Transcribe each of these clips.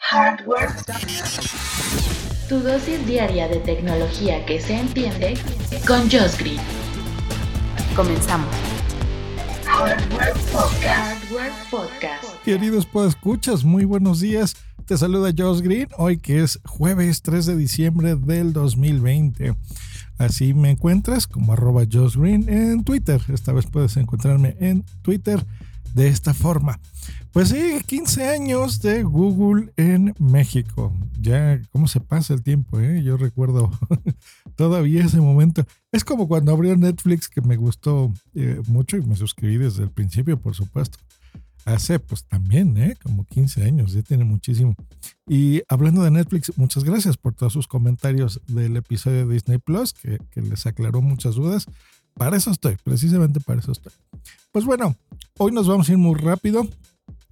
Hardware. Tu dosis diaria de tecnología que se entiende con Josh Green. Comenzamos. Hardware Podcast. Hardware Podcast. Queridos escuchas, muy buenos días. Te saluda Josh Green, hoy que es jueves 3 de diciembre del 2020. Así me encuentras como arroba Josh Green en Twitter. Esta vez puedes encontrarme en Twitter de esta forma. Pues sí, 15 años de Google en México. Ya, ¿cómo se pasa el tiempo? Eh? Yo recuerdo todavía ese momento. Es como cuando abrió Netflix, que me gustó eh, mucho y me suscribí desde el principio, por supuesto. Hace pues también, ¿eh? Como 15 años, ya tiene muchísimo. Y hablando de Netflix, muchas gracias por todos sus comentarios del episodio de Disney Plus, que, que les aclaró muchas dudas. Para eso estoy, precisamente para eso estoy. Pues bueno, hoy nos vamos a ir muy rápido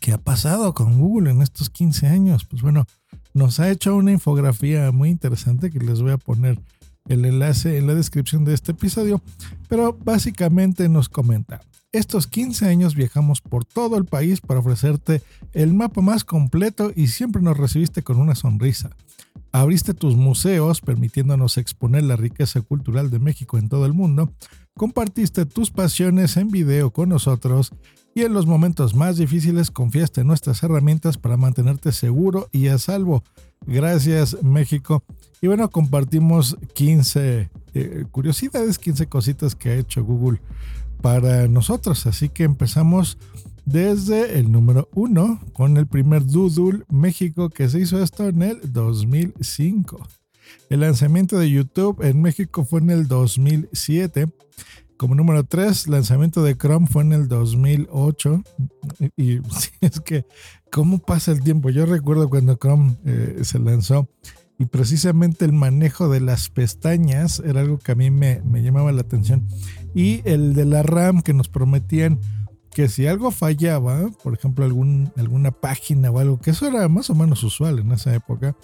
¿Qué ha pasado con Google en estos 15 años? Pues bueno, nos ha hecho una infografía muy interesante que les voy a poner el enlace en la descripción de este episodio, pero básicamente nos comenta, estos 15 años viajamos por todo el país para ofrecerte el mapa más completo y siempre nos recibiste con una sonrisa. Abriste tus museos permitiéndonos exponer la riqueza cultural de México en todo el mundo, compartiste tus pasiones en video con nosotros y en los momentos más difíciles confiaste en nuestras herramientas para mantenerte seguro y a salvo. Gracias México. Y bueno, compartimos 15 eh, curiosidades, 15 cositas que ha hecho Google para nosotros. Así que empezamos desde el número 1 con el primer Doodle México que se hizo esto en el 2005. El lanzamiento de YouTube en México fue en el 2007. Como número 3, lanzamiento de Chrome fue en el 2008. Y, es que, ¿cómo pasa el tiempo? Yo recuerdo cuando Chrome eh, se lanzó y precisamente el manejo de las pestañas era algo que a mí me, llamaba la atención. Y el de la RAM que nos prometían que si algo fallaba, por ejemplo, alguna página o algo, que eso era más o menos usual en esa época,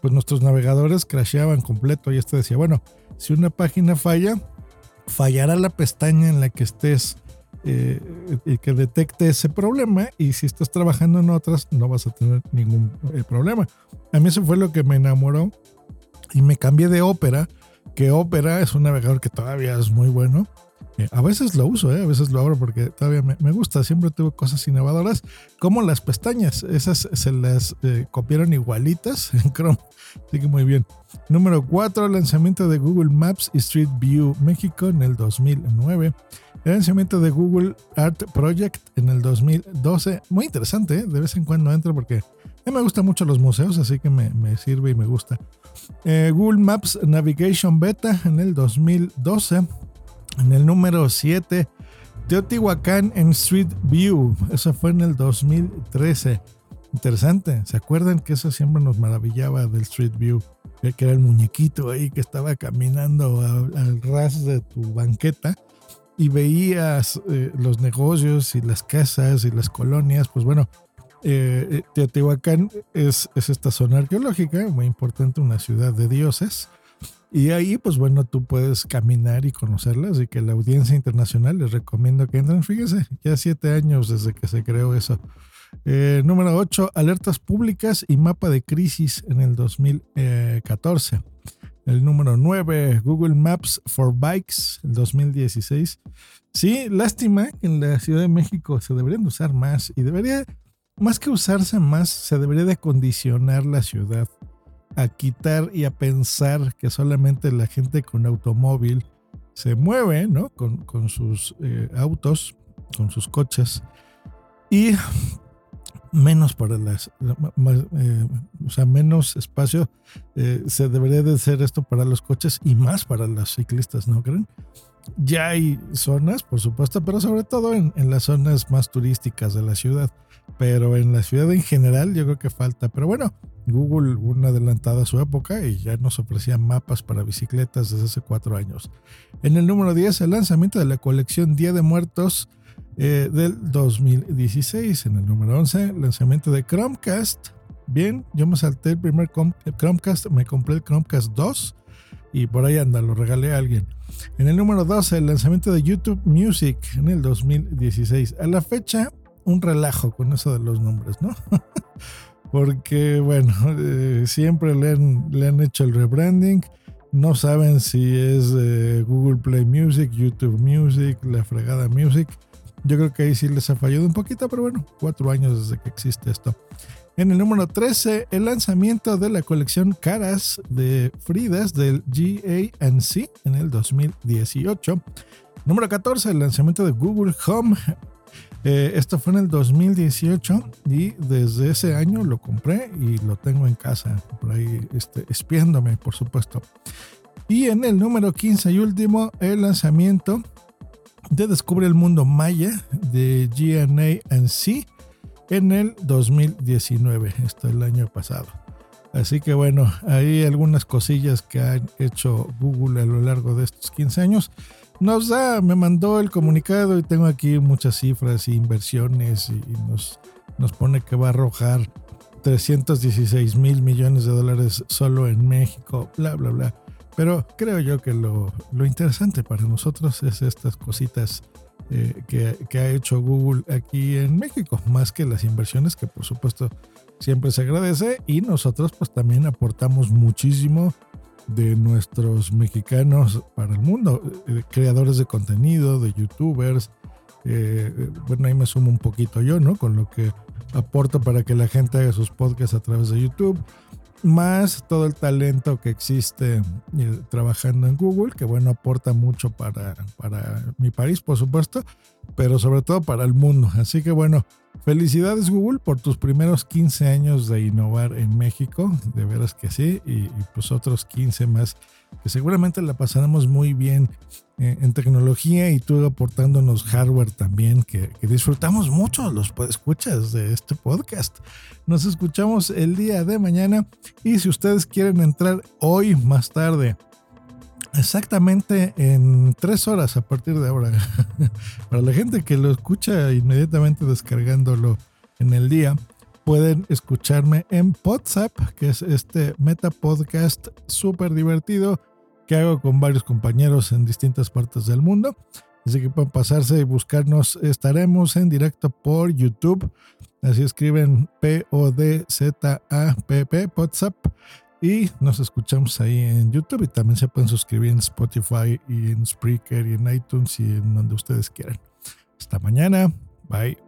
pues nuestros navegadores crasheaban completo y este decía, bueno, si una página falla, fallará la pestaña en la que estés eh, y que detecte ese problema y si estás trabajando en otras no vas a tener ningún eh, problema. A mí eso fue lo que me enamoró y me cambié de Opera, que Opera es un navegador que todavía es muy bueno. Eh, a veces lo uso, a veces lo abro porque todavía me, gusta. Siempre tuve cosas innovadoras, como las pestañas. Esas se las copiaron igualitas en Chrome. Así que muy bien. Número 4, lanzamiento de Google Maps Street View México en el 2009. El lanzamiento de Google Art Project en el 2012. Muy interesante, ¿eh? de vez en cuando entro porque a mí me gustan mucho los museos, así que me, sirve y me gusta. Eh, Google Maps Navigation Beta en el 2012. En el número 7, Teotihuacán en Street View. Eso fue en el 2013. Interesante. ¿Se acuerdan que eso siempre nos maravillaba del Street View? Que era el muñequito ahí que estaba caminando al, ras de tu banqueta y veías eh, los negocios y las casas y las colonias. Pues bueno, eh, eh, Teotihuacán es, es esta zona arqueológica muy importante, una ciudad de dioses. Y ahí, pues bueno, tú puedes caminar y conocerlas. Y que la audiencia internacional les recomiendo que entren. Fíjese, ya siete años desde que se creó eso. Eh, número 8, alertas públicas y mapa de crisis en el 2014. El número 9, Google Maps for Bikes, el 2016. Sí, lástima que en la Ciudad de México se deberían usar más y debería, más que usarse más, se debería de condicionar la ciudad a quitar y a pensar que solamente la gente con automóvil se mueve, ¿no? Con, sus eh, autos, con sus coches. Y menos para las, eh, o sea, menos espacio eh, se debería de hacer esto para los coches y más para los ciclistas, ¿no creen? Ya hay zonas, por supuesto, pero sobre todo en, en, las zonas más turísticas de la ciudad. Pero en la ciudad en general yo creo que falta. Pero bueno, Google, una adelantada a su época, y ya nos ofrecía mapas para bicicletas desde hace cuatro años. En el número 10, el lanzamiento de la colección Día de Muertos eh, del 2016. En el número 11, lanzamiento de Chromecast. Bien, yo me salté el primer Chromecast, me compré el Chromecast 2 y por ahí anda, lo regalé a alguien. En el número 12, el lanzamiento de YouTube Music en el 2016. A la fecha, un relajo con eso de los nombres, ¿no? Porque, bueno, eh, siempre le han, le han, hecho el rebranding. No saben si es eh, Google Play Music, YouTube Music, la fregada Music. Yo creo que ahí sí les ha fallado un poquito, pero bueno, cuatro años desde que existe esto. En el número 13, el lanzamiento de la colección Caras de Fridas del GANC en el 2018. Número 14, el lanzamiento de Google Home. Eh, esto fue en el 2018 y desde ese año lo compré y lo tengo en casa, por ahí este, espiándome, por supuesto. Y en el número 15 y último, el lanzamiento de Descubre el Mundo Maya de GNA&C en el 2019, esto el año pasado. Así que bueno, hay algunas cosillas que ha hecho Google a lo largo de estos 15 años. Nos da, me mandó el comunicado y tengo aquí muchas cifras e inversiones y nos, nos pone que va a arrojar 316 mil millones de dólares solo en México, bla, bla, bla. Pero creo yo que lo, interesante para nosotros es estas cositas eh, que, ha hecho Google aquí en México, más que las inversiones que por supuesto siempre se agradece y nosotros pues también aportamos muchísimo de nuestros mexicanos para el mundo, eh, creadores de contenido, de youtubers. Eh, bueno, ahí me sumo un poquito yo, ¿no? Con lo que aporto para que la gente haga sus podcasts a través de YouTube más todo el talento que existe eh, trabajando en Google, que bueno, aporta mucho para, para mi país, por supuesto, pero sobre todo para el mundo. Así que bueno, felicidades Google por tus primeros 15 años de innovar en México, de veras que sí, y, y pues otros 15 más que seguramente la pasaremos muy bien eh, en tecnología y tú aportándonos hardware también, que, disfrutamos mucho los escuchas de este podcast. Nos escuchamos el día de mañana y si ustedes quieren entrar hoy más tarde, exactamente en tres horas a partir de ahora, para la gente que lo escucha inmediatamente descargándolo en el día, pueden escucharme en WhatsApp, que es este meta podcast súper divertido que hago con varios compañeros en distintas partes del mundo. Así que pueden pasarse y buscarnos. Estaremos en directo por YouTube. Así escriben P-O-D-Z-A-P-P, WhatsApp. Y nos escuchamos ahí en YouTube. Y también se pueden suscribir en Spotify y en Spreaker y en iTunes y en donde ustedes quieran. Hasta mañana. Bye.